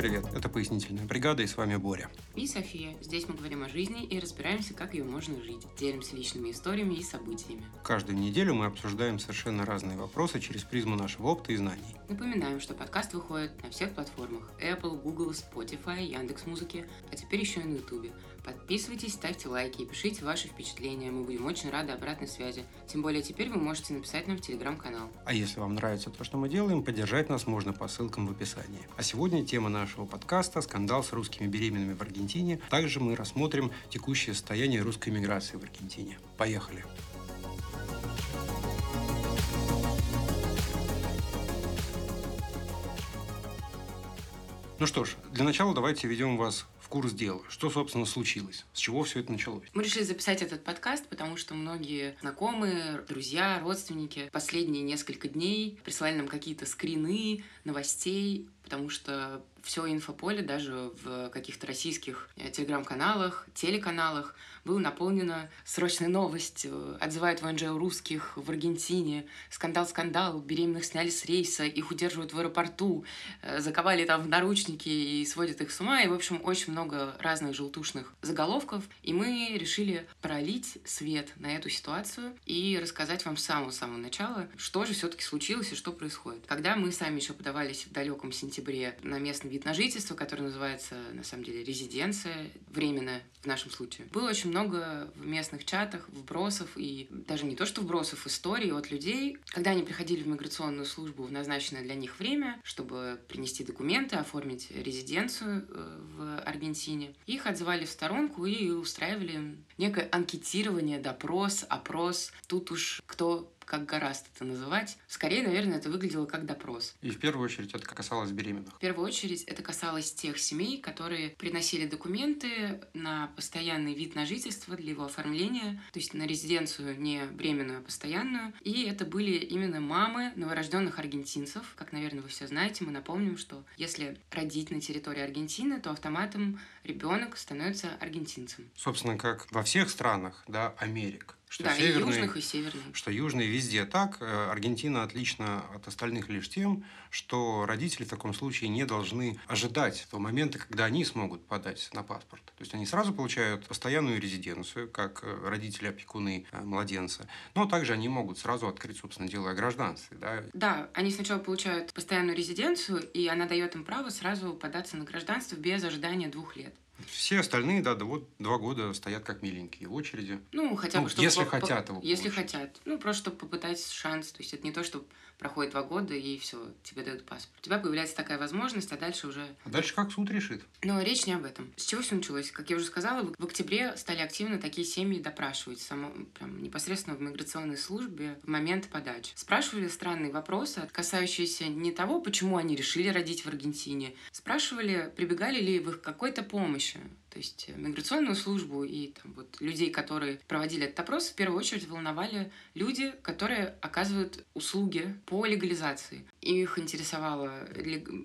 привет! Это «Пояснительная бригада» и с вами Боря. И София. Здесь мы говорим о жизни и разбираемся, как ее можно жить. Делимся личными историями и событиями. Каждую неделю мы обсуждаем совершенно разные вопросы через призму нашего опыта и знаний. Напоминаем, что подкаст выходит на всех платформах Apple, Google, Spotify, Яндекс.Музыки, а теперь еще и на YouTube. Подписывайтесь, ставьте лайки и пишите ваши впечатления. Мы будем очень рады обратной связи. Тем более теперь вы можете написать нам в телеграм-канал. А если вам нравится то, что мы делаем, поддержать нас можно по ссылкам в описании. А сегодня тема нашего подкаста – скандал с русскими беременными в Аргентине. Также мы рассмотрим текущее состояние русской миграции в Аргентине. Поехали! Ну что ж, для начала давайте введем вас курс дела. Что, собственно, случилось? С чего все это началось? Мы решили записать этот подкаст, потому что многие знакомые, друзья, родственники последние несколько дней присылали нам какие-то скрины новостей, потому что все инфополе, даже в каких-то российских э, телеграм-каналах, телеканалах, было наполнено срочной новостью. Отзывают ВНЖ русских в Аргентине. Скандал-скандал. Беременных сняли с рейса, их удерживают в аэропорту, э, заковали там в наручники и сводят их с ума. И, в общем, очень много разных желтушных заголовков. И мы решили пролить свет на эту ситуацию и рассказать вам с самого-самого начала, что же все-таки случилось и что происходит. Когда мы сами еще подавались в далеком сентябре на местный вид на жительство, который называется, на самом деле, резиденция, временная в нашем случае. Было очень много в местных чатах, вбросов и даже не то, что вбросов, историй от людей, когда они приходили в миграционную службу в назначенное для них время, чтобы принести документы, оформить резиденцию э, в Аргентине. Их отзывали в сторонку и устраивали некое анкетирование, допрос, опрос. Тут уж кто как гораздо это называть. Скорее, наверное, это выглядело как допрос. И в первую очередь это касалось беременных? В первую очередь это касалось тех семей, которые приносили документы на постоянный вид на жительство для его оформления, то есть на резиденцию не временную, а постоянную. И это были именно мамы новорожденных аргентинцев. Как, наверное, вы все знаете, мы напомним, что если родить на территории Аргентины, то автоматом ребенок становится аргентинцем. Собственно, как во всех странах, да, Америк что да, северный, и южных, и северных. Что южный везде так. Э, Аргентина отлично от остальных лишь тем, что родители в таком случае не должны ожидать того момента, когда они смогут подать на паспорт. То есть они сразу получают постоянную резиденцию, как э, родители-опекуны э, младенца, но также они могут сразу открыть, собственно, дело о гражданстве. Да? да, они сначала получают постоянную резиденцию, и она дает им право сразу податься на гражданство без ожидания двух лет. Все остальные, да, да, вот два года стоят как миленькие в очереди. Ну, хотя бы, ну, если по- хотят его. Если получить. хотят. Ну, просто чтобы попытать шанс. То есть это не то, что проходит два года и все, тебе дают паспорт. У тебя появляется такая возможность, а дальше уже... А дальше как суд решит? Но речь не об этом. С чего все началось? Как я уже сказала, в октябре стали активно такие семьи допрашивать само, прям непосредственно в миграционной службе в момент подачи. Спрашивали странные вопросы, касающиеся не того, почему они решили родить в Аргентине. Спрашивали, прибегали ли вы к какой-то помощи то есть э, миграционную службу и там, вот, людей, которые проводили этот опрос, в первую очередь волновали люди, которые оказывают услуги по легализации. Их интересовало,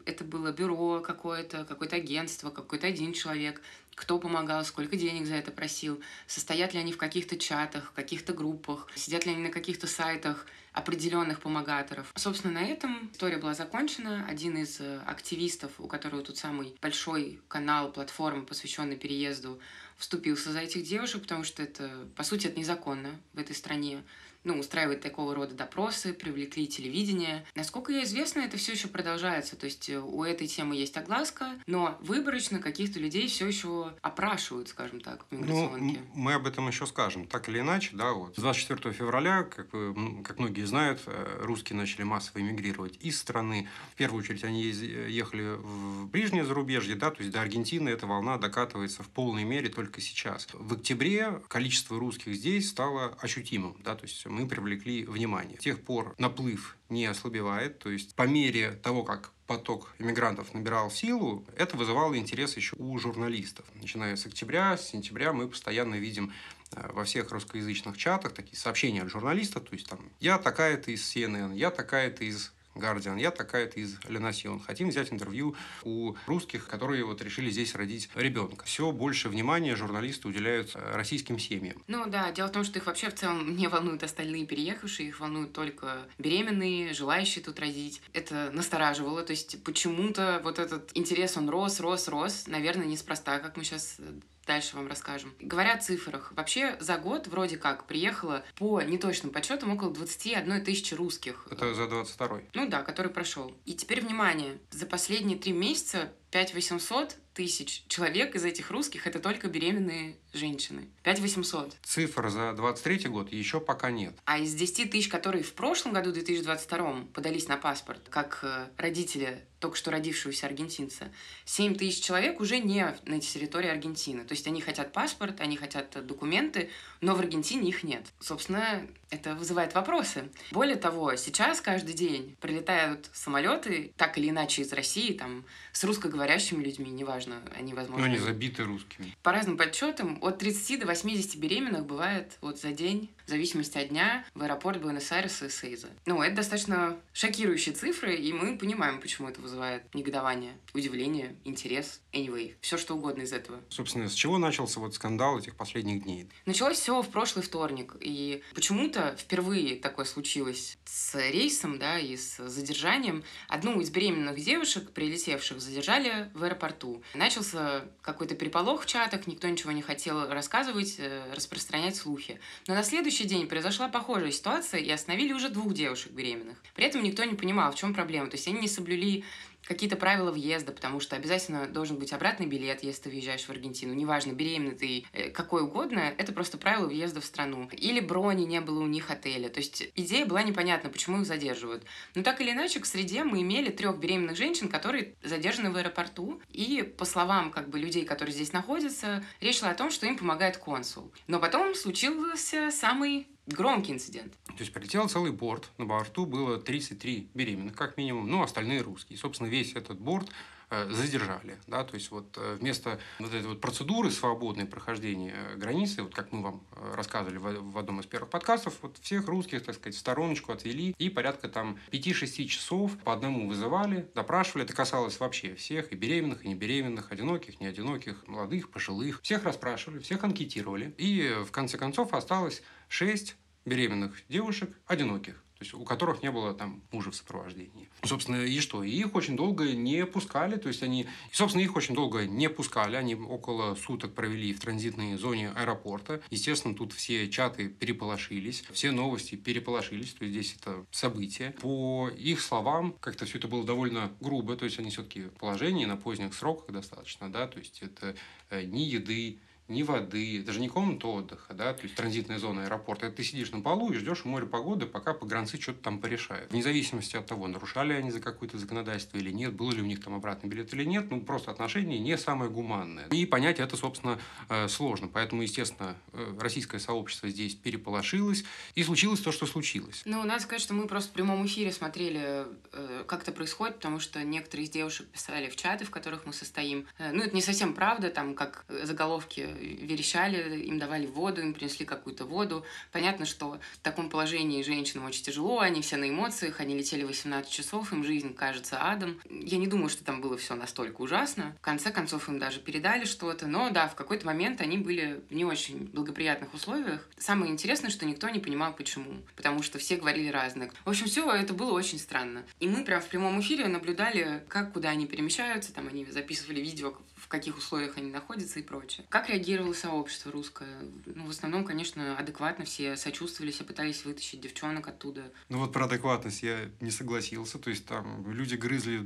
это было бюро какое-то, какое-то агентство, какой-то один человек, кто помогал, сколько денег за это просил, состоят ли они в каких-то чатах, в каких-то группах, сидят ли они на каких-то сайтах, определенных помогаторов. Собственно, на этом история была закончена. Один из э, активистов, у которого тут самый большой канал, платформа, посвященный переезду, вступился за этих девушек, потому что это, по сути, это незаконно в этой стране ну, устраивать такого рода допросы, привлекли телевидение. Насколько я известно, это все еще продолжается. То есть э, у этой темы есть огласка, но выборочно каких-то людей все еще опрашивают, скажем так, в миграционке. Ну, мы об этом еще скажем. Так или иначе, да, вот 24 февраля, как, вы, как многие знают, э, русские начали массово эмигрировать из страны. В первую очередь они ехали в ближнее зарубежье, да, то есть до Аргентины эта волна докатывается в полной мере только сейчас. В октябре количество русских здесь стало ощутимым, да, то есть мы привлекли внимание. С тех пор наплыв не ослабевает, то есть по мере того, как поток иммигрантов набирал силу, это вызывало интерес еще у журналистов. Начиная с октября, с сентября мы постоянно видим э, во всех русскоязычных чатах такие сообщения от журналистов, то есть там «я такая-то из CNN», «я такая-то из Guardian, я такая-то из Ленасьон. Хотим взять интервью у русских, которые вот решили здесь родить ребенка. Все больше внимания журналисты уделяют российским семьям. Ну да, дело в том, что их вообще в целом не волнуют остальные переехавшие, их волнуют только беременные, желающие тут родить. Это настораживало, то есть почему-то вот этот интерес, он рос, рос, рос, наверное, неспроста, как мы сейчас дальше вам расскажем. Говоря о цифрах, вообще за год вроде как приехало по неточным подсчетам около 21 тысячи русских. Это за 22 Ну да, который прошел. И теперь внимание, за последние три месяца 5 800 тысяч человек из этих русских это только беременные женщины. 5 800. Цифр за 23 год еще пока нет. А из 10 тысяч, которые в прошлом году, 2022, подались на паспорт, как э, родители только что родившегося аргентинца, 7 тысяч человек уже не на территории Аргентины. То есть они хотят паспорт, они хотят документы, но в Аргентине их нет. Собственно, это вызывает вопросы. Более того, сейчас каждый день прилетают самолеты, так или иначе из России, там, с русскоговорящими людьми, неважно, они, возможно... Ну, они забиты русскими. По разным подсчетам, от 30 до 80 беременных бывает вот за день, в зависимости от дня, в аэропорт Буэнос-Айреса и Сейза. Ну, это достаточно шокирующие цифры, и мы понимаем, почему это вызывает негодование, удивление, интерес, anyway, все что угодно из этого. Собственно, с чего начался вот скандал этих последних дней? Началось все в прошлый вторник, и почему-то впервые такое случилось с рейсом, да, и с задержанием. Одну из беременных девушек, прилетевших, задержали в аэропорту. Начался какой-то переполох в чатах, никто ничего не хотел рассказывать, э, распространять слухи. Но на следующий день произошла похожая ситуация, и остановили уже двух девушек беременных. При этом никто не понимал, в чем проблема. То есть они не соблюли какие-то правила въезда, потому что обязательно должен быть обратный билет, если ты въезжаешь в Аргентину. Неважно, беременный ты, э, какой угодно, это просто правила въезда в страну. Или брони не было у них отеля. То есть идея была непонятна, почему их задерживают. Но так или иначе, к среде мы имели трех беременных женщин, которые задержаны в аэропорту. И по словам как бы людей, которые здесь находятся, речь шла о том, что им помогает консул. Но потом случился самый громкий инцидент. То есть прилетел целый борт. На борту было 33 беременных, как минимум, ну, остальные русские. Собственно, весь этот борт задержали, да, то есть вот э, вместо вот этой вот процедуры свободной прохождения э, границы, вот как мы вам рассказывали в одном из первых подкастов, вот всех русских, так сказать, в стороночку отвели и порядка там 5-6 часов по одному вызывали, допрашивали, это касалось вообще всех, и беременных, и не беременных, одиноких, не одиноких, молодых, пожилых, всех расспрашивали, всех анкетировали, и в конце концов осталось 6 беременных девушек, одиноких, то есть у которых не было там мужа в сопровождении. Собственно, и что? И их очень долго не пускали, то есть они, собственно, их очень долго не пускали, они около суток провели в транзитной зоне аэропорта. Естественно, тут все чаты переполошились, все новости переполошились, то есть здесь это событие. По их словам, как-то все это было довольно грубо, то есть они все-таки в положении на поздних сроках достаточно, да, то есть это э, ни еды, ни воды, даже не комната отдыха, да, то есть транзитная зона аэропорта. Это ты сидишь на полу и ждешь у моря погоды, пока погранцы что-то там порешают. Вне зависимости от того, нарушали они за какое-то законодательство или нет, было ли у них там обратный билет или нет, ну, просто отношения не самое гуманное. И понять это, собственно, э, сложно. Поэтому, естественно, э, российское сообщество здесь переполошилось, и случилось то, что случилось. Ну, надо сказать, что мы просто в прямом эфире смотрели, э, как это происходит, потому что некоторые из девушек писали в чаты, в которых мы состоим. Ну, это не совсем правда, там, как заголовки верещали, им давали воду, им принесли какую-то воду. Понятно, что в таком положении женщинам очень тяжело, они все на эмоциях, они летели 18 часов, им жизнь кажется адом. Я не думаю, что там было все настолько ужасно. В конце концов, им даже передали что-то, но да, в какой-то момент они были в не очень благоприятных условиях. Самое интересное, что никто не понимал, почему, потому что все говорили разное. В общем, все это было очень странно. И мы прям в прямом эфире наблюдали, как куда они перемещаются, там они записывали видео, в каких условиях они находятся и прочее. Как реагировало сообщество русское? Ну, в основном, конечно, адекватно все сочувствовали, все пытались вытащить девчонок оттуда. Ну вот про адекватность я не согласился. То есть там люди грызли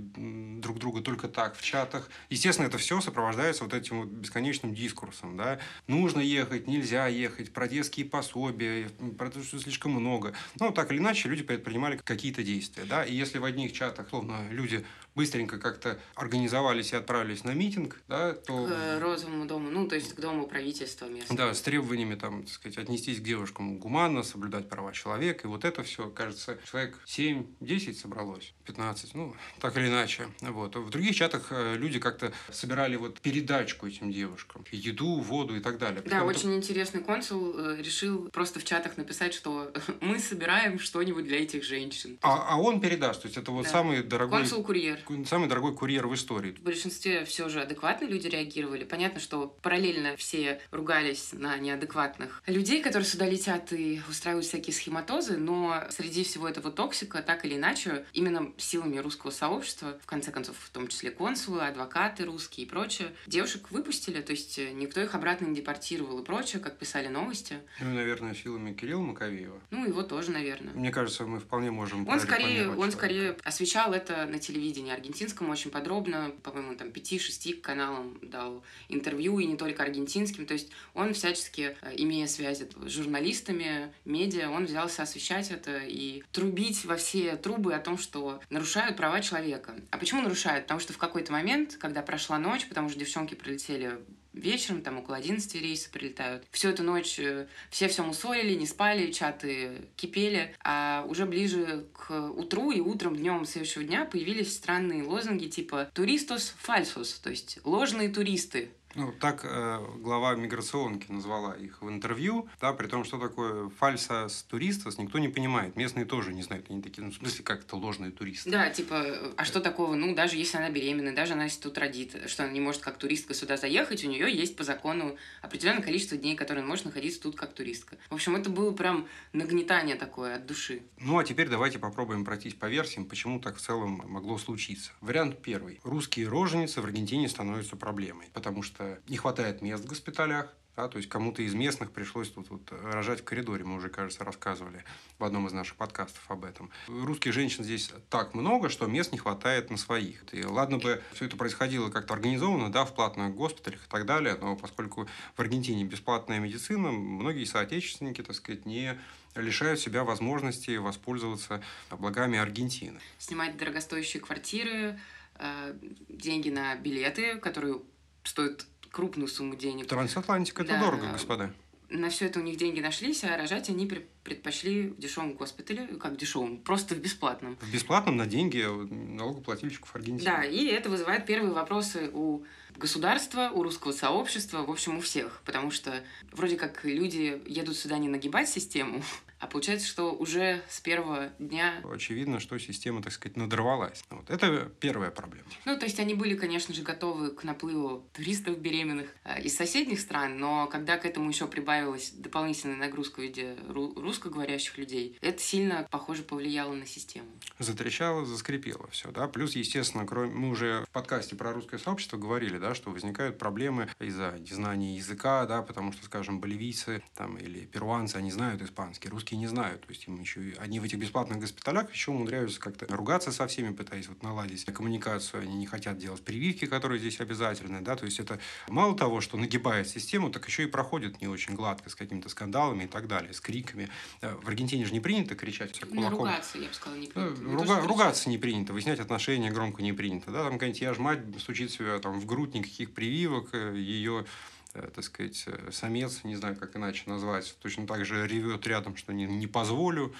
друг друга только так в чатах. Естественно, это все сопровождается вот этим вот бесконечным дискурсом. Да? Нужно ехать, нельзя ехать, про детские пособия, про то, что слишком много. Ну, так или иначе, люди предпринимали какие-то действия. Да? И если в одних чатах, словно люди быстренько как-то организовались и отправились на митинг, да, то... К Розовому дому, ну, то есть к Дому правительства местного. Да, с требованиями, там, так сказать, отнестись к девушкам гуманно, соблюдать права человека, и вот это все, кажется, человек 7-10 собралось, 15, ну, так или иначе. Вот. В других чатах э, люди как-то собирали вот передачку этим девушкам, еду, воду и так далее. Да, очень интересный консул э, решил просто в чатах написать, что мы собираем что-нибудь для этих женщин. А, а он передаст, то есть это вот да. самый дорогой... Консул-курьер. Самый дорогой курьер в истории. В большинстве все же адекватные люди реагировали. Понятно, что параллельно все ругались на неадекватных людей, которые сюда летят и устраивают всякие схематозы, но среди всего этого токсика, так или иначе, именно силами русского сообщества, в конце концов, в том числе консулы, адвокаты русские и прочее, девушек выпустили, то есть никто их обратно не депортировал и прочее, как писали новости. Ну, наверное, силами Кирилла Маковеева. Ну, его тоже, наверное. Мне кажется, мы вполне можем Он скорее, он скорее освещал это на телевидении аргентинском очень подробно, по-моему, там 5-6 каналам дал интервью, и не только аргентинским, то есть он всячески, э, имея связи с журналистами, медиа, он взялся освещать это и трубить во все трубы о том, что нарушают права человека. А почему нарушают? Потому что в какой-то момент, когда прошла ночь, потому что девчонки прилетели вечером, там около 11 рейсы прилетают. Всю эту ночь э, все все мусорили, не спали, чаты кипели. А уже ближе к утру и утром, днем следующего дня появились странные лозунги типа «туристос фальсус», то есть «ложные туристы». Ну, так э, глава миграционки назвала их в интервью, да, при том, что такое фальса с туристов, никто не понимает. Местные тоже не знают. Они такие, ну, в смысле, как это ложные туристы. Да, типа, а что такого? Ну, даже если она беременна, даже она если тут родит, что она не может как туристка сюда заехать, у нее есть по закону определенное количество дней, которые она может находиться тут как туристка. В общем, это было прям нагнетание такое от души. Ну, а теперь давайте попробуем пройтись по версиям, почему так в целом могло случиться. Вариант первый. Русские роженицы в Аргентине становятся проблемой, потому что что не хватает мест в госпиталях, да, то есть кому-то из местных пришлось тут вот рожать в коридоре, мы уже, кажется, рассказывали в одном из наших подкастов об этом. Русских женщин здесь так много, что мест не хватает на своих. И ладно бы все это происходило как-то организованно, да, в платных госпиталях и так далее, но поскольку в Аргентине бесплатная медицина, многие соотечественники, так сказать, не лишают себя возможности воспользоваться благами Аргентины. Снимать дорогостоящие квартиры, э, деньги на билеты, которые стоят крупную сумму денег. Трансатлантика это да. дорого, господа. На все это у них деньги нашлись, а рожать они предпочли в дешевом госпитале, как в дешевом, просто в бесплатном. В бесплатном на деньги налогоплательщиков Аргентины. Да, и это вызывает первые вопросы у государства, у русского сообщества, в общем, у всех. Потому что вроде как люди едут сюда не нагибать систему, а получается, что уже с первого дня... Очевидно, что система, так сказать, надорвалась. Вот. Это первая проблема. Ну, то есть они были, конечно же, готовы к наплыву туристов беременных э, из соседних стран, но когда к этому еще прибавилась дополнительная нагрузка в виде русскоговорящих людей, это сильно, похоже, повлияло на систему. Затрещало, заскрипело все, да. Плюс, естественно, кроме... мы уже в подкасте про русское сообщество говорили, да, что возникают проблемы из-за незнания языка, да, потому что, скажем, боливийцы там, или перуанцы, они знают испанский, русский русские не знают. То есть им еще они в этих бесплатных госпиталях еще умудряются как-то ругаться со всеми, пытаясь вот наладить коммуникацию. Они не хотят делать прививки, которые здесь обязательны. Да? То есть это мало того, что нагибает систему, так еще и проходит не очень гладко с какими-то скандалами и так далее, с криками. Э, в Аргентине же не принято кричать кулаком. ругаться, я бы сказала, не принято. Не Руга- ругаться не принято, выяснять отношения громко не принято. Да? Там какая-нибудь я ж мать стучит себя там, в грудь никаких прививок, э, ее Э, так сказать, э, самец, не знаю, как иначе назвать, точно так же ревет рядом, что не, не позволю,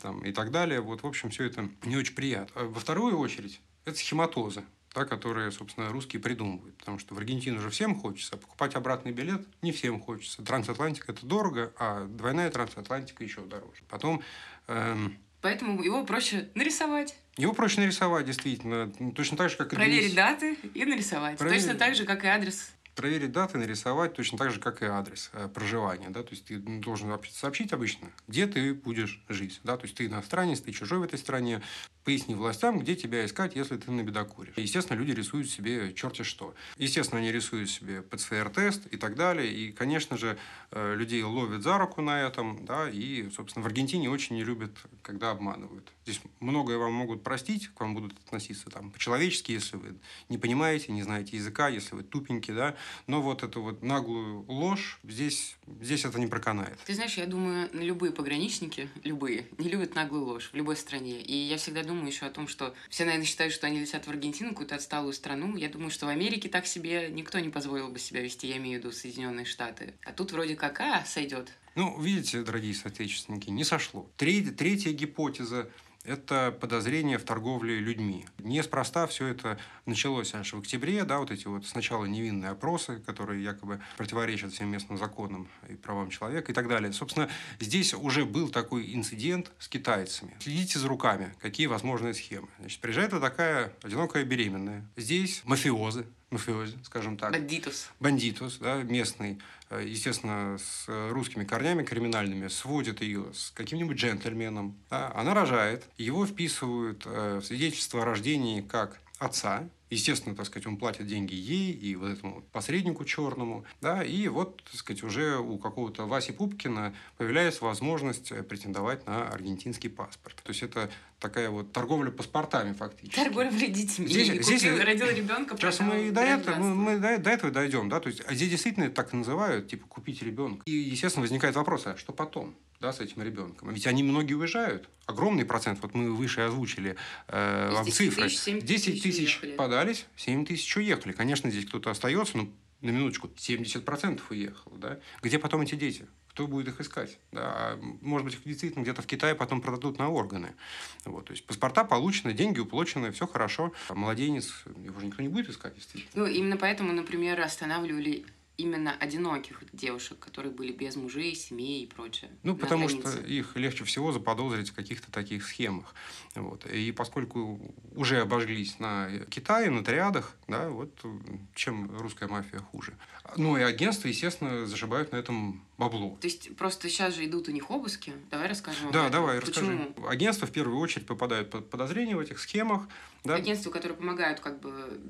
там, и так далее. Вот, в общем, все это не очень приятно. А во вторую очередь, это схематозы, да, которые, собственно, русские придумывают. Потому что в Аргентину уже всем хочется, а покупать обратный билет не всем хочется. Трансатлантика – это дорого, а двойная трансатлантика еще дороже. Потом... Эм, Поэтому его проще нарисовать. Его проще нарисовать, действительно. Точно так же, как и... Проверить даты и нарисовать. Проверить... Точно так же, как и адрес проверить даты, нарисовать точно так же, как и адрес э, проживания. Да? То есть ты должен сообщить обычно, где ты будешь жить. Да? То есть ты иностранец, ты чужой в этой стране. Поясни властям, где тебя искать, если ты на бедокуре. Естественно, люди рисуют себе черти что. Естественно, они рисуют себе ПЦР-тест и так далее. И, конечно же, э, людей ловят за руку на этом. Да? И, собственно, в Аргентине очень не любят, когда обманывают. Здесь многое вам могут простить, к вам будут относиться там по-человечески, если вы не понимаете, не знаете языка, если вы тупенький, да, но вот эту вот наглую ложь здесь, здесь это не проканает. Ты знаешь, я думаю, любые пограничники, любые, не любят наглую ложь в любой стране. И я всегда думаю еще о том, что все, наверное, считают, что они летят в Аргентину, какую-то отсталую страну. Я думаю, что в Америке так себе никто не позволил бы себя вести, я имею в виду Соединенные Штаты. А тут вроде как, а, сойдет. Ну, видите, дорогие соотечественники, не сошло. Третья, третья гипотеза это подозрение в торговле людьми. Неспроста все это началось аж в октябре, да, вот эти вот сначала невинные опросы, которые якобы противоречат всем местным законам и правам человека и так далее. Собственно, здесь уже был такой инцидент с китайцами. Следите за руками, какие возможные схемы. Значит, приезжает вот такая одинокая беременная. Здесь мафиозы, мафиози, скажем так. Бандитус. Бандитус, да, местный, э, естественно, с русскими корнями криминальными, сводит ее с каким-нибудь джентльменом. Да, она рожает, его вписывают э, в свидетельство о рождении как отца, Естественно, так сказать, он платит деньги ей и вот этому посреднику черному, да, и вот, так сказать, уже у какого-то Васи Пупкина появляется возможность э, претендовать на аргентинский паспорт. То есть это такая вот торговля паспортами фактически. Торговля детьми. Здесь, Купил, здесь родил ребенка. Сейчас мы и до этого, мы, мы до, до этого дойдем, да, то есть а здесь действительно так называют, типа купить ребенка. И естественно возникает вопрос, а что потом? Да, с этим ребенком. Ведь они многие уезжают. Огромный процент, вот мы выше озвучили э, вам цифры. 10 тысяч, тысяч подались, 7 тысяч уехали. Конечно, здесь кто-то остается, но на минуточку, 70% уехало. Да? Где потом эти дети? Кто будет их искать? Да? А, может быть, их действительно где-то в Китае потом продадут на органы. Вот, то есть паспорта получены, деньги уплочены, все хорошо. А младенец, его же никто не будет искать, естественно. Ну, именно поэтому, например, останавливали именно одиноких девушек, которые были без мужей, семей и прочее. Ну, потому границе. что их легче всего заподозрить в каких-то таких схемах. Вот. И поскольку уже обожглись на Китае, на триадах, да, вот чем русская мафия хуже. Ну и агентства, естественно, зашибают на этом бабло. То есть просто сейчас же идут у них обыски. Давай расскажем. Да, давай, Почему? расскажи. Агентства в первую очередь попадают под подозрение в этих схемах. Да? Агентства, которые помогают как бы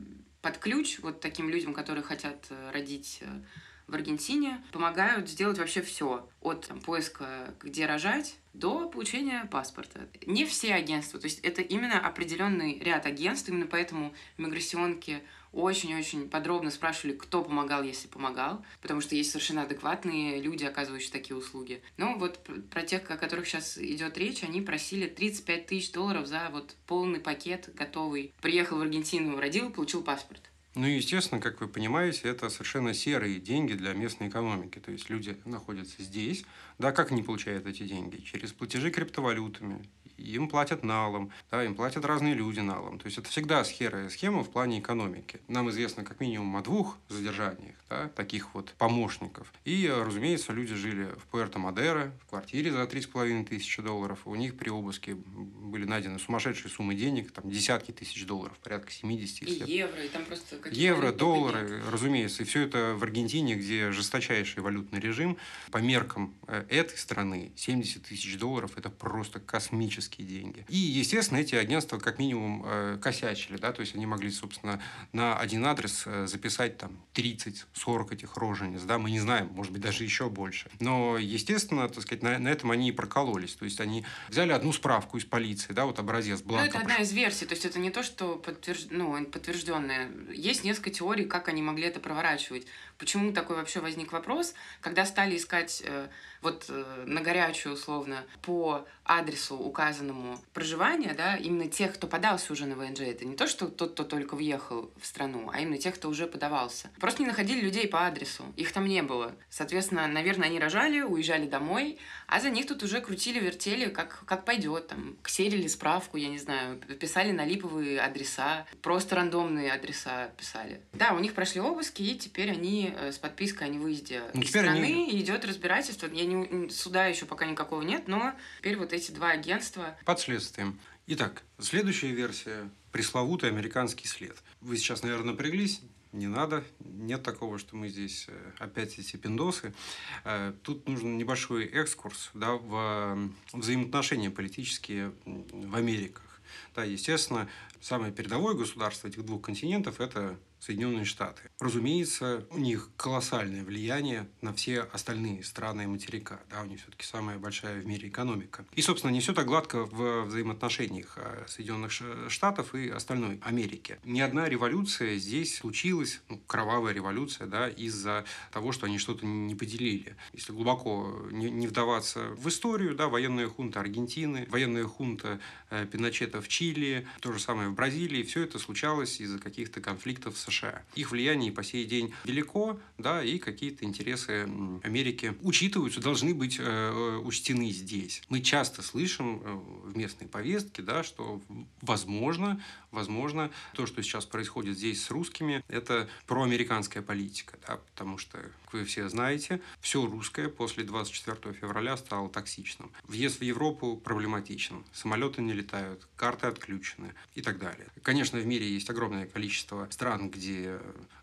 под ключ вот таким людям, которые хотят э, родить э, в Аргентине, помогают сделать вообще все. От там, поиска, где рожать, до получения паспорта. Не все агентства, то есть это именно определенный ряд агентств, именно поэтому миграционки очень-очень подробно спрашивали, кто помогал, если помогал, потому что есть совершенно адекватные люди, оказывающие такие услуги. Но вот про тех, о которых сейчас идет речь, они просили 35 тысяч долларов за вот полный пакет готовый. Приехал в Аргентину, родил, получил паспорт. Ну, естественно, как вы понимаете, это совершенно серые деньги для местной экономики. То есть люди находятся здесь, да, как они получают эти деньги? Через платежи криптовалютами, им платят налом, да, им платят разные люди налом. То есть это всегда схема, схема в плане экономики. Нам известно как минимум о двух задержаниях, да, таких вот помощников. И, разумеется, люди жили в Пуэрто-Мадеро, в квартире за 3,5 тысячи долларов. У них при обыске были найдены сумасшедшие суммы денег, там десятки тысяч долларов, порядка 70. И евро, и там просто Евро, доллары, нет. разумеется. И все это в Аргентине, где жесточайший валютный режим. По меркам э, этой страны 70 тысяч долларов – это просто космический космические деньги. И, естественно, эти агентства как минимум э, косячили, да, то есть они могли, собственно, на один адрес э, записать там 30-40 этих рожениц, да, мы не знаем, может быть, даже еще больше. Но, естественно, так сказать, на, на этом они и прокололись, то есть они взяли одну справку из полиции, да, вот образец бланка. Ну, это одна из версий, то есть это не то, что подтвержд... ну, подтвержденное. Есть несколько теорий, как они могли это проворачивать. Почему такой вообще возник вопрос, когда стали искать э, вот э, на горячую условно по адресу указанному проживания, да, именно тех, кто подался уже на ВНЖ. Это не то, что тот, кто только въехал в страну, а именно тех, кто уже подавался. Просто не находили людей по адресу. Их там не было. Соответственно, наверное, они рожали, уезжали домой, а за них тут уже крутили, вертели, как, как пойдет. Там, ксерили справку, я не знаю, писали на липовые адреса, просто рандомные адреса писали. Да, у них прошли обыски, и теперь они э, с подпиской о невыезде ну, из страны они... идет разбирательство. Я не, суда еще пока никакого нет, но теперь вот эти два агентства... Под следствием. Итак, следующая версия – пресловутый американский след. Вы сейчас, наверное, напряглись, не надо, нет такого, что мы здесь э, опять эти пиндосы. Э, тут нужен небольшой экскурс да, в взаимоотношения политические в Америках. Да, естественно, самое передовое государство этих двух континентов – это Соединенные Штаты. Разумеется, у них колоссальное влияние на все остальные страны материка. Да, у них все-таки самая большая в мире экономика. И, собственно, не все так гладко в взаимоотношениях э, Соединенных Штатов и остальной Америки. Ни одна революция здесь случилась, ну, кровавая революция, да, из-за того, что они что-то не поделили. Если глубоко не, не вдаваться в историю, да, военная хунта Аргентины, военная хунта э, Пиночета в Чили, то же самое в Бразилии, все это случалось из-за каких-то конфликтов с США. Их влияние по сей день велико, да, и какие-то интересы Америки учитываются, должны быть э, э, учтены здесь. Мы часто слышим э, в местной повестке, да, что возможно, возможно, то, что сейчас происходит здесь с русскими, это проамериканская политика, да, потому что, как вы все знаете, все русское после 24 февраля стало токсичным. Въезд в Европу проблематичен, самолеты не летают, карты отключены и так далее. Конечно, в мире есть огромное количество стран, где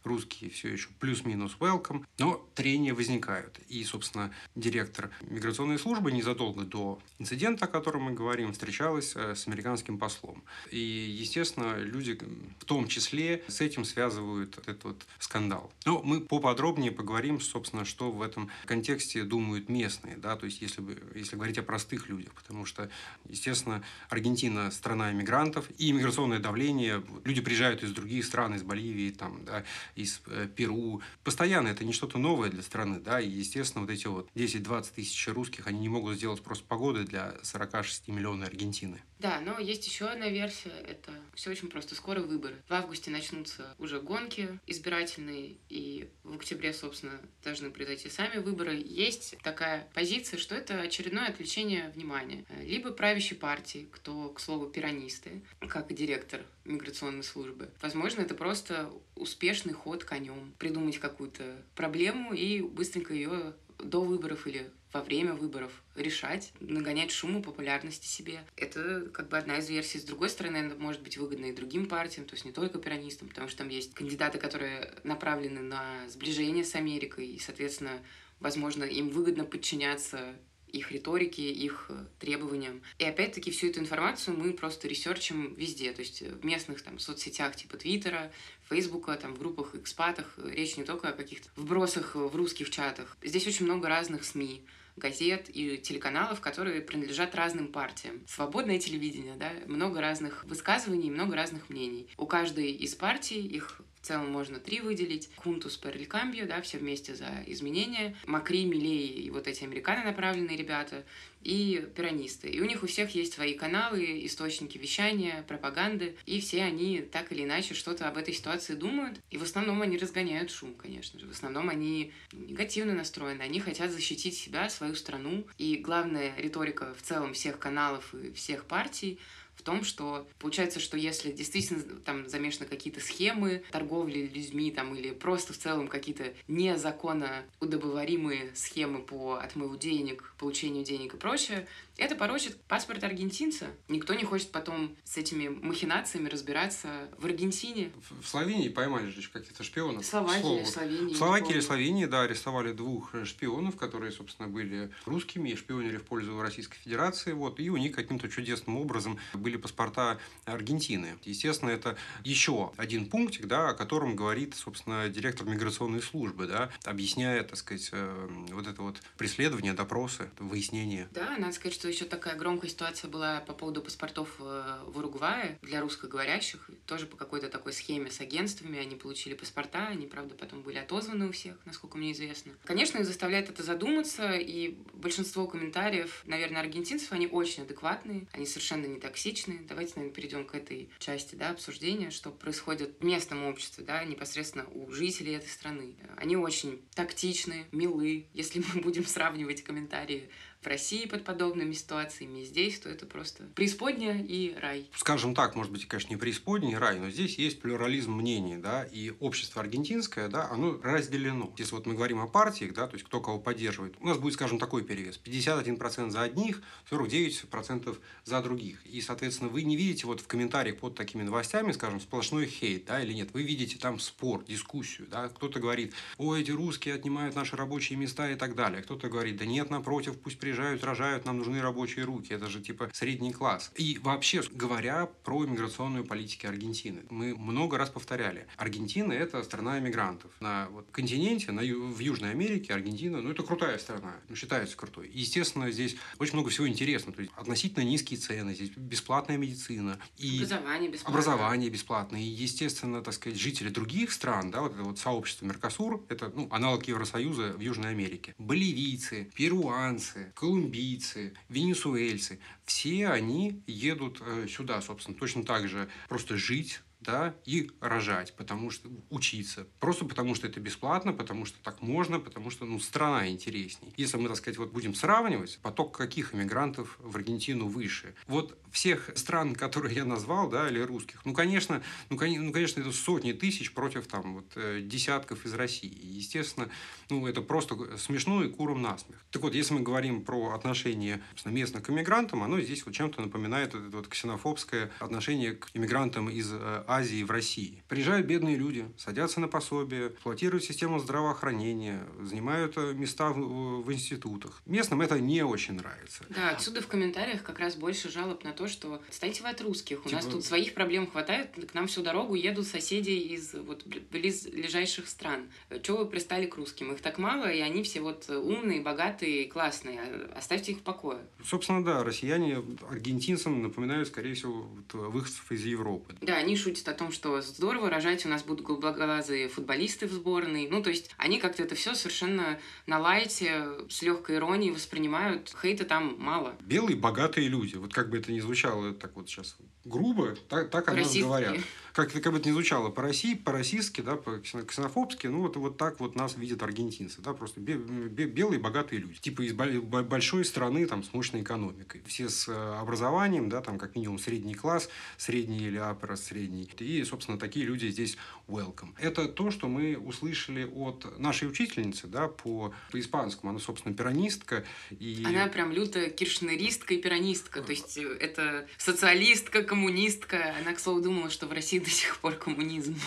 русские все еще плюс-минус welcome, но трения возникают. И, собственно, директор миграционной службы незадолго до инцидента, о котором мы говорим, встречалась э, с американским послом. И, естественно, люди в том числе с этим связывают этот вот скандал. Но мы поподробнее поговорим, собственно, что в этом контексте думают местные, да, то есть если, бы, если говорить о простых людях, потому что, естественно, Аргентина – страна иммигрантов, и иммиграционное давление, люди приезжают из других стран, из Боливии, там, да, из э, Перу. Постоянно это не что-то новое для страны, да, и, естественно, вот эти вот 10-20 тысяч русских, они не могут сделать просто погоды для 46 миллионов Аргентины. Да, но есть еще одна версия, это все очень просто, скоро выборы. В августе начнутся уже гонки избирательные, и в октябре, собственно, должны произойти сами выборы. Есть такая позиция, что это очередное отвлечение внимания. Либо правящей партии, кто, к слову, пиранисты, как директор миграционной службы. Возможно, это просто успешный ход конем. Придумать какую-то проблему и быстренько ее до выборов или во время выборов решать, нагонять шуму популярности себе. Это как бы одна из версий. С другой стороны, это может быть выгодно и другим партиям, то есть не только пиранистам, потому что там есть кандидаты, которые направлены на сближение с Америкой, и, соответственно, возможно, им выгодно подчиняться их риторике, их требованиям. И опять-таки всю эту информацию мы просто ресерчим везде, то есть в местных там соцсетях типа Твиттера, Фейсбука, там в группах, экспатах. Речь не только о каких-то вбросах в русских чатах. Здесь очень много разных СМИ газет и телеканалов, которые принадлежат разным партиям. Свободное телевидение, да, много разных высказываний, много разных мнений. У каждой из партий их в целом можно три выделить. Juntos por el Cambio, да, все вместе за изменения. Макри, Милей и вот эти американо направленные ребята и пиранисты. И у них у всех есть свои каналы, источники вещания, пропаганды, и все они так или иначе что-то об этой ситуации думают. И в основном они разгоняют шум, конечно же. В основном они негативно настроены, они хотят защитить себя, свою страну. И главная риторика в целом всех каналов и всех партий том, что получается, что если действительно там замешаны какие-то схемы торговли людьми там или просто в целом какие-то незаконно удобоваримые схемы по отмыву денег, получению денег и прочее, это порочит паспорт аргентинца. Никто не хочет потом с этими махинациями разбираться в Аргентине. В, Словении поймали же каких-то шпионов. В Словакии, в Словении. В Словакии или Словении, да, арестовали двух шпионов, которые, собственно, были русскими и шпионили в пользу Российской Федерации. Вот, и у них каким-то чудесным образом были паспорта Аргентины. Естественно, это еще один пунктик, да, о котором говорит, собственно, директор миграционной службы, да, объясняя, так сказать, э, вот это вот преследование, допросы, выяснение. Да, надо сказать, что еще такая громкая ситуация была по поводу паспортов э, в Уругвае для русскоговорящих. Тоже по какой-то такой схеме с агентствами они получили паспорта. Они, правда, потом были отозваны у всех, насколько мне известно. Конечно, их заставляет это задуматься, и большинство комментариев, наверное, аргентинцев, они очень адекватные, они совершенно не токсичные. Давайте, наверное, перейдем к этой части да, обсуждения, что происходит в местном обществе, да, непосредственно у жителей этой страны. Они очень тактичны, милы. Если мы будем сравнивать комментарии в России под подобными ситуациями, здесь, то это просто преисподняя и рай. Скажем так, может быть, конечно, не преисподняя и рай, но здесь есть плюрализм мнений, да, и общество аргентинское, да, оно разделено. Если вот мы говорим о партиях, да, то есть кто кого поддерживает, у нас будет, скажем, такой перевес. 51% за одних, 49% за других. И, соответственно, вы не видите вот в комментариях под такими новостями, скажем, сплошной хейт, да, или нет. Вы видите там спор, дискуссию, да. Кто-то говорит, ой, эти русские отнимают наши рабочие места и так далее. Кто-то говорит, да нет, напротив, пусть приезжают приезжают, рожают, нам нужны рабочие руки. Это же типа средний класс. И вообще, говоря про миграционную политику Аргентины, мы много раз повторяли. Аргентина – это страна иммигрантов. На вот, континенте, на, в Южной Америке Аргентина, ну, это крутая страна, ну, считается крутой. И, естественно, здесь очень много всего интересного. То есть относительно низкие цены, здесь бесплатная медицина. И образование бесплатное. Образование бесплатное. И, естественно, так сказать, жители других стран, да, вот это вот сообщество Меркосур, это ну, аналог Евросоюза в Южной Америке. Боливийцы, перуанцы, колумбийцы, венесуэльцы, все они едут э, сюда, собственно, точно так же просто жить, да, и рожать, потому что учиться. Просто потому что это бесплатно, потому что так можно, потому что ну, страна интересней. Если мы, так сказать, вот будем сравнивать, поток каких иммигрантов в Аргентину выше. Вот всех стран, которые я назвал, да, или русских, ну, конечно, ну, ну конечно, это сотни тысяч против там вот э, десятков из России. естественно, ну, это просто смешно и куром насмех. Так вот, если мы говорим про отношение местных к иммигрантам, оно здесь вот чем-то напоминает это вот ксенофобское отношение к иммигрантам из э, Азии в России. Приезжают бедные люди, садятся на пособие, эксплуатируют систему здравоохранения, занимают э, места в, в институтах. Местным это не очень нравится. Да, отсюда в комментариях как раз больше жалоб на то, что отстаньте вы от русских, у типа... нас тут своих проблем хватает, к нам всю дорогу едут соседи из вот близлежащих стран. Чего вы пристали к русским? Их так мало, и они все вот умные, богатые, классные. Оставьте их в покое. Собственно, да, россияне аргентинцам напоминают, скорее всего, выходцев из Европы. Да, они шутят шутит о том, что здорово, рожать у нас будут голубоглазые футболисты в сборной. Ну, то есть они как-то это все совершенно на лайте, с легкой иронией воспринимают. Хейта там мало. Белые богатые люди. Вот как бы это ни звучало так вот сейчас грубо, так, так о нас говорят. Как, как бы это ни звучало по России, по-российски, да, по ксенофобски, ну вот, вот так вот нас видят аргентинцы, да, просто бе, бе, белые богатые люди, типа из большой страны там с мощной экономикой, все с э, образованием, да, там как минимум средний класс, средний или аппарат средний, и, собственно, такие люди здесь welcome. Это то, что мы услышали от нашей учительницы, да, по, по испанскому, она, собственно, пиранистка. И... Она прям лютая киршнеристка и пиранистка, то есть э, это социалистка, коммунистка. Она, к слову, думала, что в России до сих пор коммунизм.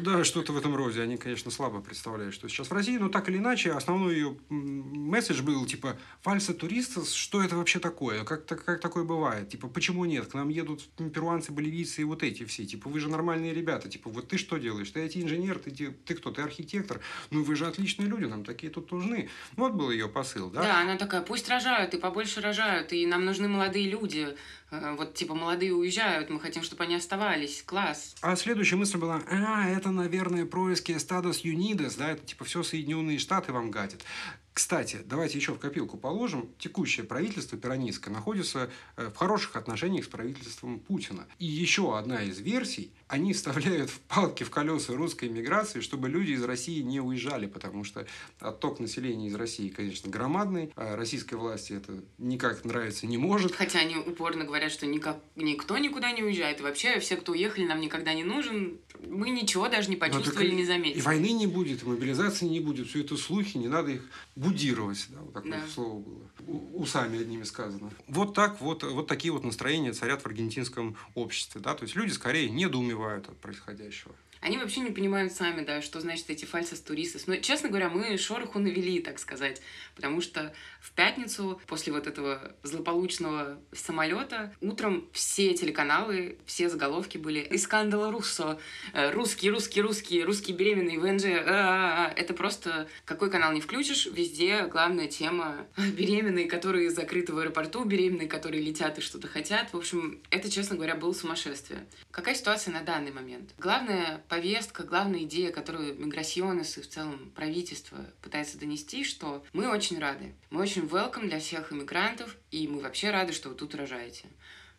Да, что-то в этом роде. Они, конечно, слабо представляют, что сейчас в России, но так или иначе, основной ее месседж был, типа, фальса туристов, что это вообще такое? Как, так, как такое бывает? Типа, почему нет? К нам едут перуанцы, боливийцы и вот эти все. Типа, вы же нормальные ребята. Типа, вот ты что делаешь? Ты IT-инженер, ты, ты кто? Ты архитектор? Ну, вы же отличные люди, нам такие тут нужны. Вот был ее посыл, да? Да, она такая, пусть рожают, и побольше рожают, и нам нужны молодые люди. Э, вот, типа, молодые уезжают, мы хотим, чтобы они оставались. Класс. А следующая мысль была, а, это, наверное, происки статус Юнидес, да, это, типа, все Соединенные Штаты вам гатят. Кстати, давайте еще в копилку положим. Текущее правительство пиранистское находится э, в хороших отношениях с правительством Путина. И еще одна из версий, они вставляют в палки в колеса русской миграции, чтобы люди из России не уезжали, потому что отток населения из России, конечно, громадный. А российской власти это никак нравится не может. Хотя они упорно говорят, что никак, никто никуда не уезжает. И вообще все, кто уехали, нам никогда не нужен. Мы ничего даже не ну, почувствовали, не заметили. И войны не будет, и мобилизации не будет. Все это слухи, не надо их будировать, да, вот такое да. слово было, усами одними сказано. Вот так вот, вот такие вот настроения царят в аргентинском обществе, да, то есть люди скорее недоумевают от происходящего. Они вообще не понимают сами, да, что значит эти фальсос туристов. Но, честно говоря, мы шороху навели, так сказать, потому что в пятницу, после вот этого злополучного самолета, утром все телеканалы, все заголовки были «Из скандала Руссо», э, «Русский, русский, русский, русский беременный, ВНЖ», а -а -а. это просто какой канал не включишь, везде главная тема беременные, которые закрыты в аэропорту, беременные, которые летят и что-то хотят. В общем, это, честно говоря, было сумасшествие. Какая ситуация на данный момент? Главное повестка, главная идея, которую Миграсионес и в целом правительство пытается донести, что мы очень рады. Мы очень welcome для всех иммигрантов, и мы вообще рады, что вы тут рожаете.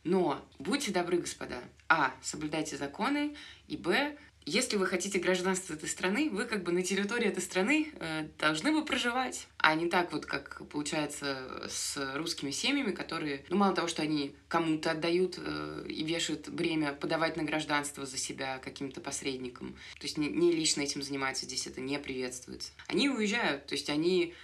Но будьте добры, господа. А. Соблюдайте законы. И Б. Если вы хотите гражданство этой страны, вы как бы на территории этой страны э, должны бы проживать. А не так вот, как получается с русскими семьями, которые, ну, мало того, что они кому-то отдают э, и вешают бремя подавать на гражданство за себя каким-то посредником. То есть не, не лично этим занимаются, здесь это не приветствуется. Они уезжают, то есть они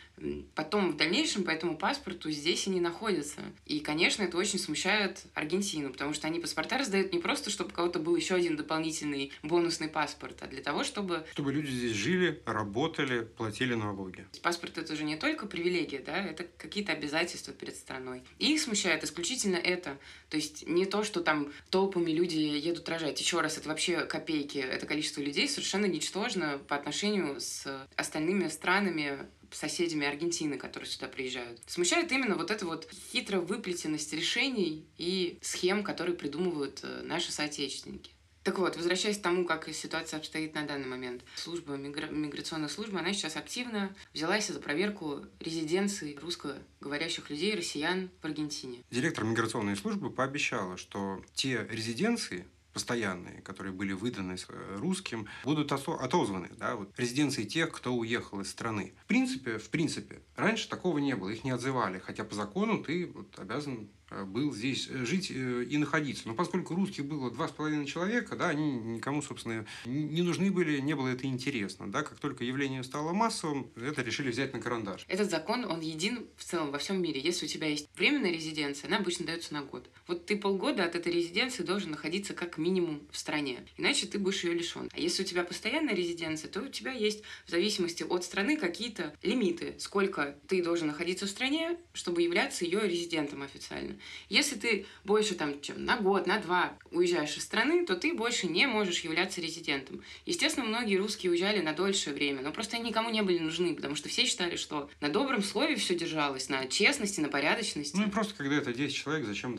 потом в дальнейшем по этому паспорту здесь они находятся. И, конечно, это очень смущает Аргентину, потому что они паспорта раздают не просто, чтобы у кого-то был еще один дополнительный бонусный паспорт, а для того, чтобы... Чтобы люди здесь жили, работали, платили налоги. Паспорт — это же не не только привилегия, да, это какие-то обязательства перед страной. И их смущает исключительно это. То есть не то, что там толпами люди едут рожать. Еще раз, это вообще копейки. Это количество людей совершенно ничтожно по отношению с остальными странами соседями Аргентины, которые сюда приезжают. Смущает именно вот эта вот хитро выплетенность решений и схем, которые придумывают э, наши соотечественники. Так вот, возвращаясь к тому, как ситуация обстоит на данный момент. Служба, мигра... миграционная служба, она сейчас активно взялась за проверку резиденций русскоговорящих людей, россиян в Аргентине. Директор миграционной службы пообещала, что те резиденции, постоянные, которые были выданы э, русским, будут отозваны, да, вот резиденции тех, кто уехал из страны. В принципе, в принципе, раньше такого не было, их не отзывали, хотя по закону ты вот обязан был здесь э, жить э, и находиться. Но поскольку русских было два с половиной человека, да, они никому, собственно, не нужны были, не было это интересно. Да, как только явление стало массовым, это решили взять на карандаш. Этот закон, он един в целом во всем мире. Если у тебя есть временная резиденция, она обычно дается на год. Вот ты полгода от этой резиденции должен находиться как минимум в стране, иначе ты будешь ее лишен. А если у тебя постоянная резиденция, то у тебя есть в зависимости от страны какие-то лимиты, сколько ты должен находиться в стране, чтобы являться ее резидентом официально. Если ты больше там, чем на год, на два уезжаешь из страны, то ты больше не можешь являться резидентом. Естественно, многие русские уезжали на дольшее время, но просто они никому не были нужны, потому что все считали, что на добром слове все держалось, на честности, на порядочности. Ну и просто когда это 10 человек, зачем,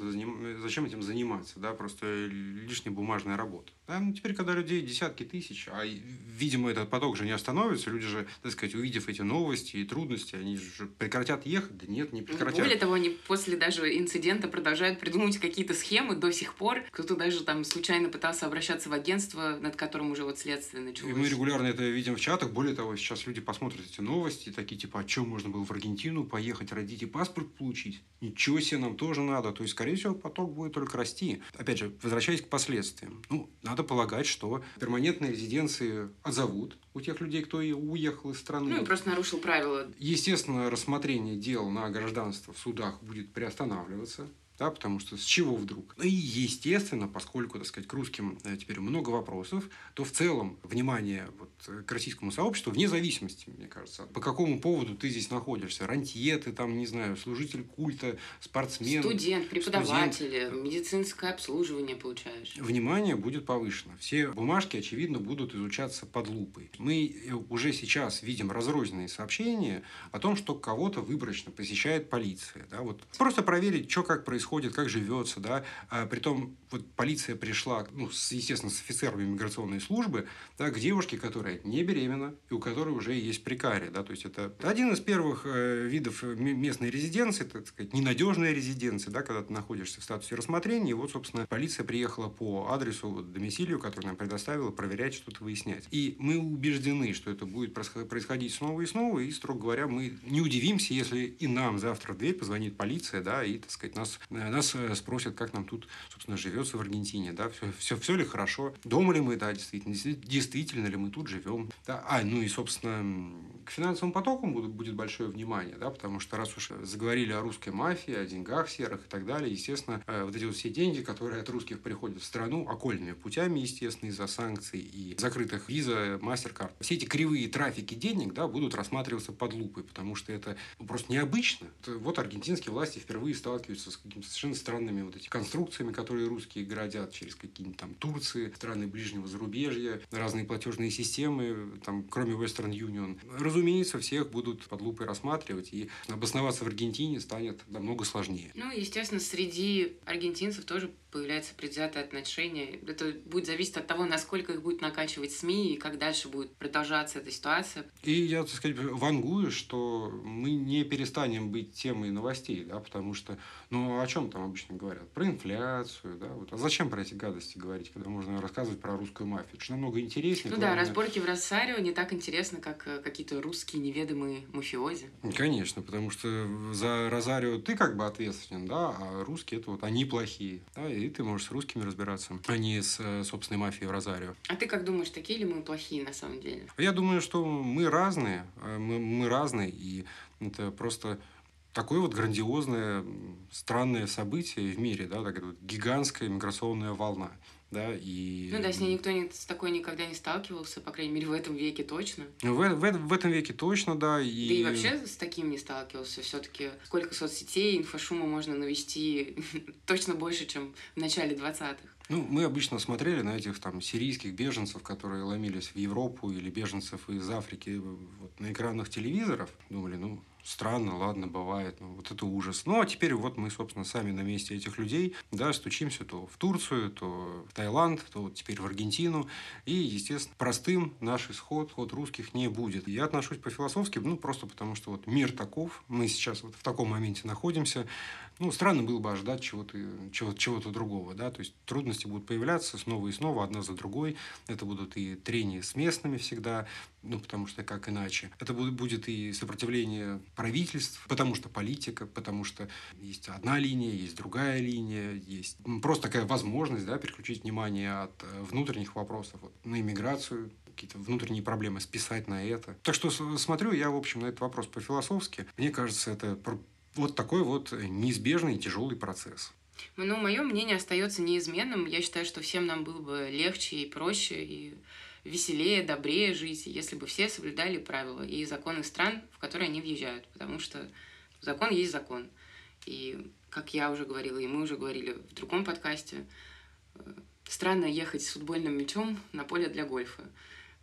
зачем этим заниматься, да, просто лишняя бумажная работа. Да? Ну, теперь, когда людей десятки тысяч, а, видимо, этот поток же не остановится, люди же, так сказать, увидев эти новости и трудности, они же прекратят ехать? Да нет, не прекратят. Более того, они после даже инцидента продолжают придумывать какие-то схемы до сих пор. Кто-то даже там случайно пытался обращаться в агентство, над которым уже вот следствие началось. И мы регулярно это видим в чатах. Более того, сейчас люди посмотрят эти новости, такие типа, а что можно было в Аргентину поехать, родить и паспорт получить? Ничего себе, нам тоже надо. То есть, скорее всего, поток будет только расти. Опять же, возвращаясь к последствиям. Ну, надо полагать, что перманентные резиденции отзовут у тех людей, кто и уехал из страны. Ну, и просто нарушил правила. Естественно, рассмотрение дел на гражданство в судах будет приостанавливаться да, потому что с чего вдруг? Ну и, естественно, поскольку, так сказать, к русским э, теперь много вопросов, то в целом внимание вот к российскому сообществу, вне зависимости, мне кажется, по какому поводу ты здесь находишься, рантье ты там, не знаю, служитель культа, спортсмен. Студент, преподаватель, студент. медицинское обслуживание получаешь. Внимание будет повышено. Все бумажки, очевидно, будут изучаться под лупой. Мы э, уже сейчас видим разрозненные сообщения о том, что кого-то выборочно посещает полиция. Да? Вот просто проверить, что как происходит происходит, как живется, да. А, притом вот полиция пришла, ну, с, естественно, с офицерами миграционной службы, да, к девушке, которая не беременна и у которой уже есть прикария, да, то есть это один из первых э, видов местной резиденции, так сказать, ненадежная резиденция, да, когда ты находишься в статусе рассмотрения, и вот, собственно, полиция приехала по адресу, вот, домицилию, который нам предоставила, проверять, что-то выяснять. И мы убеждены, что это будет происходить снова и снова, и, строго говоря, мы не удивимся, если и нам завтра в дверь позвонит полиция, да, и, так сказать, нас Э, нас э, спросят, как нам тут, собственно, живется в Аргентине, да, все, все, все ли хорошо, дома ли мы, да, действительно, действительно ли мы тут живем, да, а, ну и, собственно, к финансовым потокам будет, будет большое внимание, да, потому что раз уж заговорили о русской мафии, о деньгах серых и так далее, естественно, э, вот эти вот все деньги, которые от русских приходят в страну, окольными путями, естественно, из-за санкций и закрытых виза, мастер-карт, все эти кривые трафики денег, да, будут рассматриваться под лупой, потому что это просто необычно. Вот аргентинские власти впервые сталкиваются с каким-то совершенно странными вот эти конструкциями, которые русские градят через какие-нибудь там Турции, страны ближнего зарубежья, разные платежные системы, там, кроме Western Union. Разумеется, всех будут под лупой рассматривать, и обосноваться в Аргентине станет намного сложнее. Ну, естественно, среди аргентинцев тоже появляется предвзятое отношение. Это будет зависеть от того, насколько их будет накачивать СМИ и как дальше будет продолжаться эта ситуация. И я, так сказать, вангую, что мы не перестанем быть темой новостей, да, потому что, ну, о чем там обычно говорят? Про инфляцию, да, вот. А зачем про эти гадости говорить, когда можно рассказывать про русскую мафию? Это же намного интереснее. Ну главное... да, разборки в Росарио не так интересно, как э, какие-то русские неведомые мафиози. Конечно, потому что за Розарио ты как бы ответственен, да, а русские это вот они плохие, да, и ты можешь с русскими разбираться, а не с э, собственной мафией в Розарио. А ты как думаешь, такие ли мы плохие на самом деле? Я думаю, что мы разные, э, мы, мы разные, и это просто такое вот грандиозное, странное событие в мире, да, такая вот гигантская миграционная волна. Да, и... Ну да, с ней никто не, с такой никогда не сталкивался, по крайней мере, в этом веке точно. В, в, в этом веке точно, да. И... Да и вообще с таким не сталкивался. Все-таки сколько соцсетей, инфошума можно навести точно больше, чем в начале 20-х. Ну, мы обычно смотрели на этих там сирийских беженцев, которые ломились в Европу, или беженцев из Африки вот, на экранах телевизоров. Думали, ну, странно, ладно, бывает, ну, вот это ужас. Ну, а теперь вот мы, собственно, сами на месте этих людей, да, стучимся то в Турцию, то в Таиланд, то вот теперь в Аргентину, и, естественно, простым наш исход, ход русских не будет. Я отношусь по-философски, ну, просто потому что вот мир таков, мы сейчас вот в таком моменте находимся, ну, странно было бы ожидать чего-то чего, чего-то другого, да, то есть трудности будут появляться снова и снова, одна за другой, это будут и трения с местными всегда, ну, потому что как иначе, это будет, будет и сопротивление правительств, потому что политика, потому что есть одна линия, есть другая линия, есть просто такая возможность, да, переключить внимание от э, внутренних вопросов вот, на иммиграцию, какие-то внутренние проблемы списать на это. Так что смотрю я, в общем, на этот вопрос по-философски. Мне кажется, это вот такой вот неизбежный тяжелый процесс. Ну, мое мнение остается неизменным. Я считаю, что всем нам было бы легче и проще, и веселее, добрее жить, если бы все соблюдали правила и законы стран, в которые они въезжают. Потому что закон есть закон. И, как я уже говорила, и мы уже говорили в другом подкасте, э, странно ехать с футбольным мячом на поле для гольфа.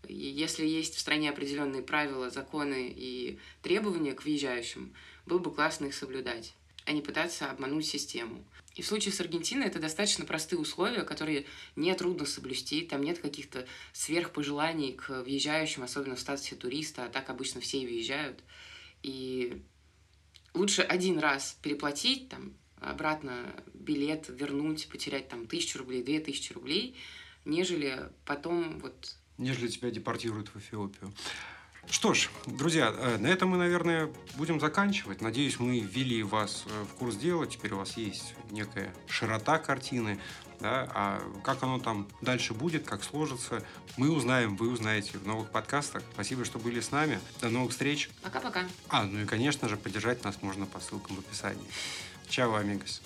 Если есть в стране определенные правила, законы и требования к въезжающим, было бы классно их соблюдать, а не пытаться обмануть систему. И в случае с Аргентиной это достаточно простые условия, которые не трудно соблюсти. Там нет каких-то сверхпожеланий к въезжающим, особенно в статусе туриста, а так обычно все въезжают. И лучше один раз переплатить, там, обратно билет вернуть, потерять там тысячу рублей, две тысячи рублей, нежели потом вот... Нежели тебя депортируют в Эфиопию. Что ж, друзья, э, на этом мы, наверное, будем заканчивать. Надеюсь, мы ввели вас э, в курс дела. Теперь у вас есть некая широта картины. Да? А как оно там дальше будет, как сложится, мы узнаем, вы узнаете в новых подкастах. Спасибо, что были с нами. До новых встреч. Пока-пока. А, ну и, конечно же, поддержать нас можно по ссылкам в описании. Чао, амигос.